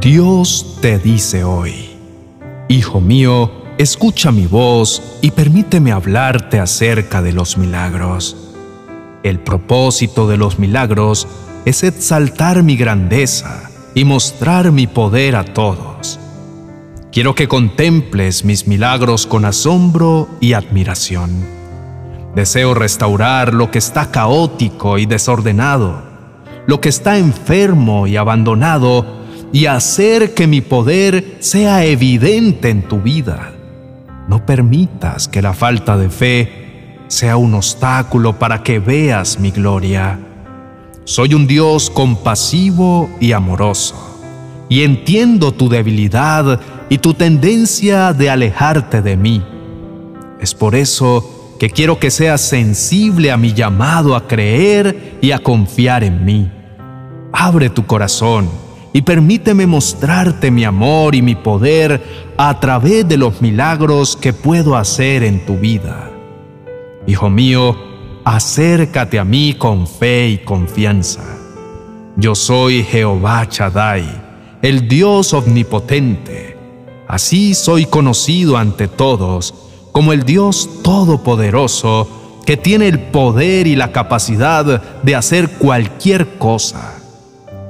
Dios te dice hoy, Hijo mío, escucha mi voz y permíteme hablarte acerca de los milagros. El propósito de los milagros es exaltar mi grandeza y mostrar mi poder a todos. Quiero que contemples mis milagros con asombro y admiración. Deseo restaurar lo que está caótico y desordenado, lo que está enfermo y abandonado, y hacer que mi poder sea evidente en tu vida. No permitas que la falta de fe sea un obstáculo para que veas mi gloria. Soy un Dios compasivo y amoroso, y entiendo tu debilidad y tu tendencia de alejarte de mí. Es por eso que quiero que seas sensible a mi llamado a creer y a confiar en mí. Abre tu corazón y permíteme mostrarte mi amor y mi poder a través de los milagros que puedo hacer en tu vida. Hijo mío, acércate a mí con fe y confianza. Yo soy Jehová Chadai, el Dios omnipotente. Así soy conocido ante todos como el Dios todopoderoso que tiene el poder y la capacidad de hacer cualquier cosa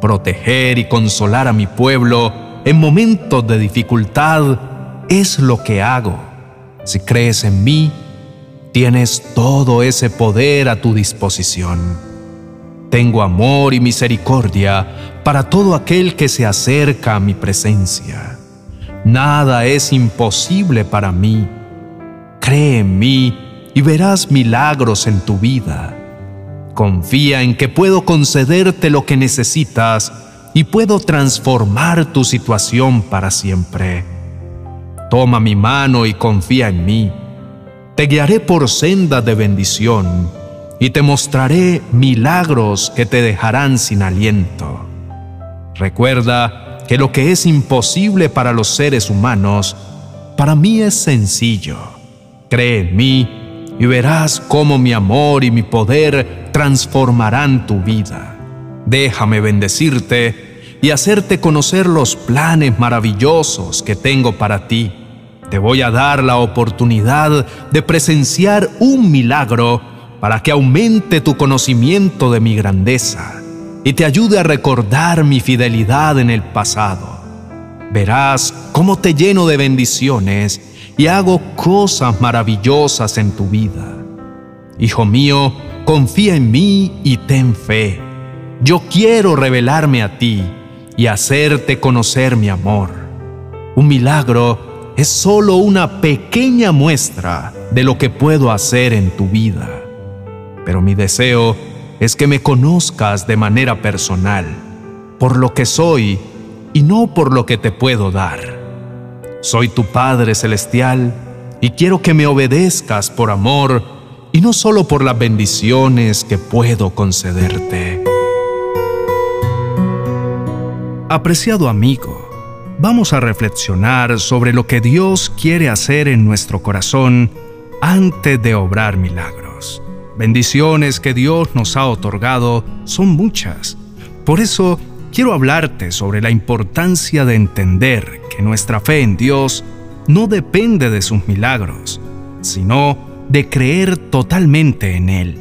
proteger y consolar a mi pueblo en momentos de dificultad es lo que hago. Si crees en mí, tienes todo ese poder a tu disposición. Tengo amor y misericordia para todo aquel que se acerca a mi presencia. Nada es imposible para mí. Cree en mí y verás milagros en tu vida. Confía en que puedo concederte lo que necesitas y puedo transformar tu situación para siempre. Toma mi mano y confía en mí. Te guiaré por senda de bendición y te mostraré milagros que te dejarán sin aliento. Recuerda que lo que es imposible para los seres humanos, para mí es sencillo. Cree en mí y verás cómo mi amor y mi poder transformarán tu vida. Déjame bendecirte y hacerte conocer los planes maravillosos que tengo para ti. Te voy a dar la oportunidad de presenciar un milagro para que aumente tu conocimiento de mi grandeza y te ayude a recordar mi fidelidad en el pasado. Verás cómo te lleno de bendiciones y hago cosas maravillosas en tu vida. Hijo mío, confía en mí y ten fe. Yo quiero revelarme a ti y hacerte conocer mi amor. Un milagro es solo una pequeña muestra de lo que puedo hacer en tu vida. Pero mi deseo es que me conozcas de manera personal, por lo que soy y no por lo que te puedo dar. Soy tu Padre Celestial y quiero que me obedezcas por amor y no solo por las bendiciones que puedo concederte. Apreciado amigo, vamos a reflexionar sobre lo que Dios quiere hacer en nuestro corazón antes de obrar milagros. Bendiciones que Dios nos ha otorgado son muchas. Por eso quiero hablarte sobre la importancia de entender que nuestra fe en Dios no depende de sus milagros, sino de creer totalmente en Él.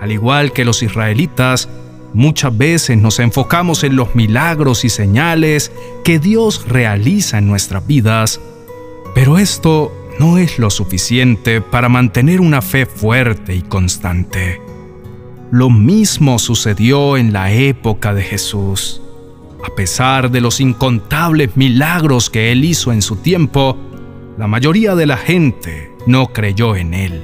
Al igual que los israelitas, muchas veces nos enfocamos en los milagros y señales que Dios realiza en nuestras vidas, pero esto no es lo suficiente para mantener una fe fuerte y constante. Lo mismo sucedió en la época de Jesús. A pesar de los incontables milagros que él hizo en su tiempo, la mayoría de la gente no creyó en él.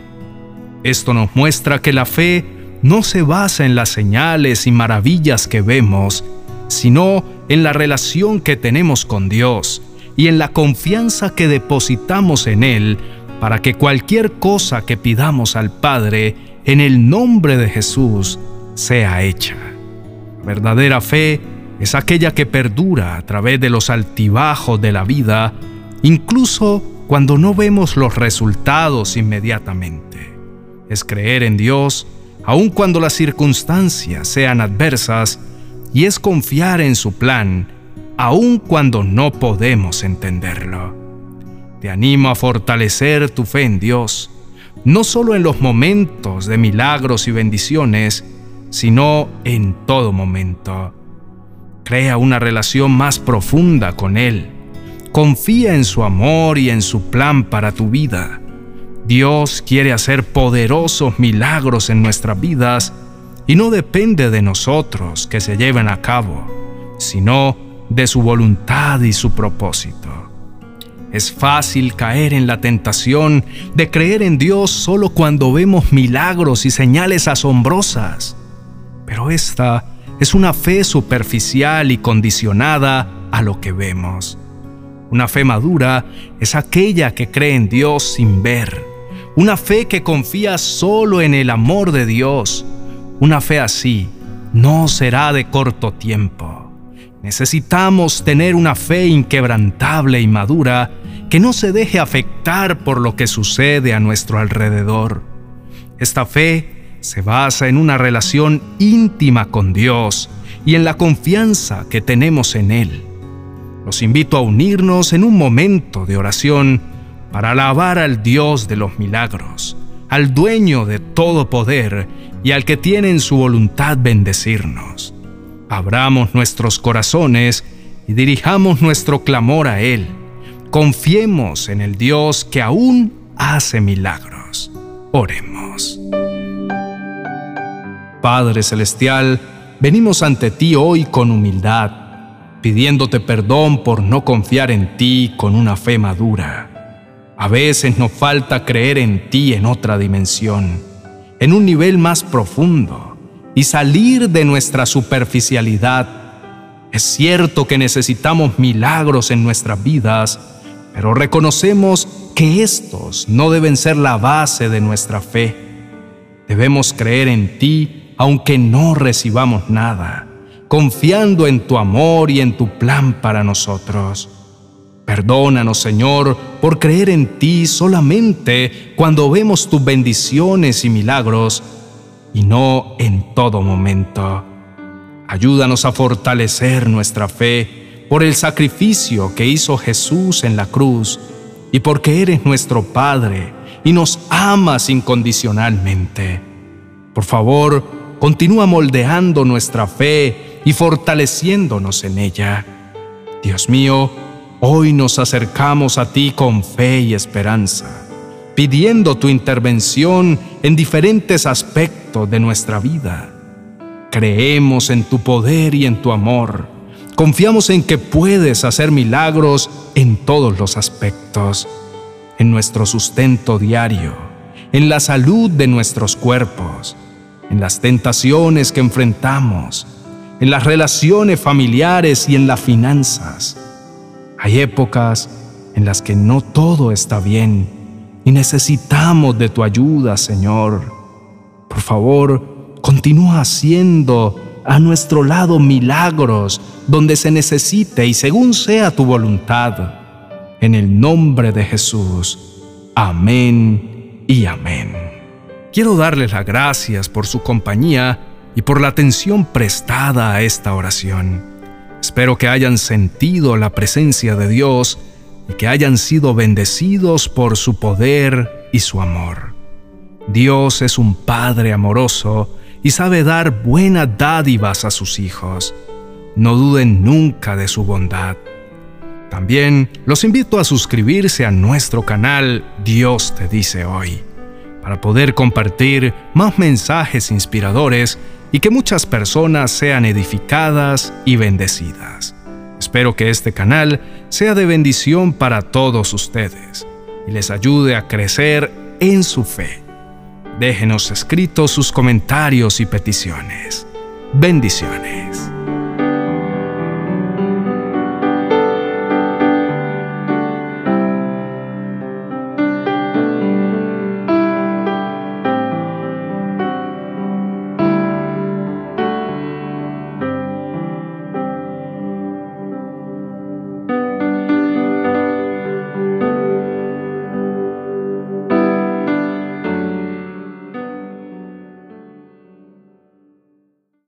Esto nos muestra que la fe no se basa en las señales y maravillas que vemos, sino en la relación que tenemos con Dios y en la confianza que depositamos en Él para que cualquier cosa que pidamos al Padre en el nombre de Jesús sea hecha. Verdadera fe es aquella que perdura a través de los altibajos de la vida, incluso cuando no vemos los resultados inmediatamente. Es creer en Dios aun cuando las circunstancias sean adversas y es confiar en su plan aun cuando no podemos entenderlo. Te animo a fortalecer tu fe en Dios, no solo en los momentos de milagros y bendiciones, sino en todo momento. Crea una relación más profunda con Él. Confía en su amor y en su plan para tu vida. Dios quiere hacer poderosos milagros en nuestras vidas y no depende de nosotros que se lleven a cabo, sino de su voluntad y su propósito. Es fácil caer en la tentación de creer en Dios solo cuando vemos milagros y señales asombrosas, pero esta es una fe superficial y condicionada a lo que vemos. Una fe madura es aquella que cree en Dios sin ver, una fe que confía solo en el amor de Dios. Una fe así no será de corto tiempo. Necesitamos tener una fe inquebrantable y madura que no se deje afectar por lo que sucede a nuestro alrededor. Esta fe se basa en una relación íntima con Dios y en la confianza que tenemos en Él. Los invito a unirnos en un momento de oración para alabar al Dios de los milagros, al dueño de todo poder y al que tiene en su voluntad bendecirnos. Abramos nuestros corazones y dirijamos nuestro clamor a Él. Confiemos en el Dios que aún hace milagros. Oremos. Padre Celestial, venimos ante ti hoy con humildad, pidiéndote perdón por no confiar en ti con una fe madura. A veces nos falta creer en ti en otra dimensión, en un nivel más profundo y salir de nuestra superficialidad. Es cierto que necesitamos milagros en nuestras vidas, pero reconocemos que estos no deben ser la base de nuestra fe. Debemos creer en ti aunque no recibamos nada, confiando en tu amor y en tu plan para nosotros. Perdónanos, Señor, por creer en ti solamente cuando vemos tus bendiciones y milagros y no en todo momento. Ayúdanos a fortalecer nuestra fe por el sacrificio que hizo Jesús en la cruz y porque eres nuestro Padre y nos amas incondicionalmente. Por favor, continúa moldeando nuestra fe y fortaleciéndonos en ella. Dios mío, Hoy nos acercamos a ti con fe y esperanza, pidiendo tu intervención en diferentes aspectos de nuestra vida. Creemos en tu poder y en tu amor. Confiamos en que puedes hacer milagros en todos los aspectos, en nuestro sustento diario, en la salud de nuestros cuerpos, en las tentaciones que enfrentamos, en las relaciones familiares y en las finanzas hay épocas en las que no todo está bien y necesitamos de tu ayuda, Señor. Por favor, continúa haciendo a nuestro lado milagros donde se necesite y según sea tu voluntad. En el nombre de Jesús. Amén y amén. Quiero darles las gracias por su compañía y por la atención prestada a esta oración. Espero que hayan sentido la presencia de Dios y que hayan sido bendecidos por su poder y su amor. Dios es un Padre amoroso y sabe dar buenas dádivas a sus hijos. No duden nunca de su bondad. También los invito a suscribirse a nuestro canal Dios te dice hoy, para poder compartir más mensajes inspiradores y que muchas personas sean edificadas y bendecidas. Espero que este canal sea de bendición para todos ustedes y les ayude a crecer en su fe. Déjenos escritos sus comentarios y peticiones. Bendiciones.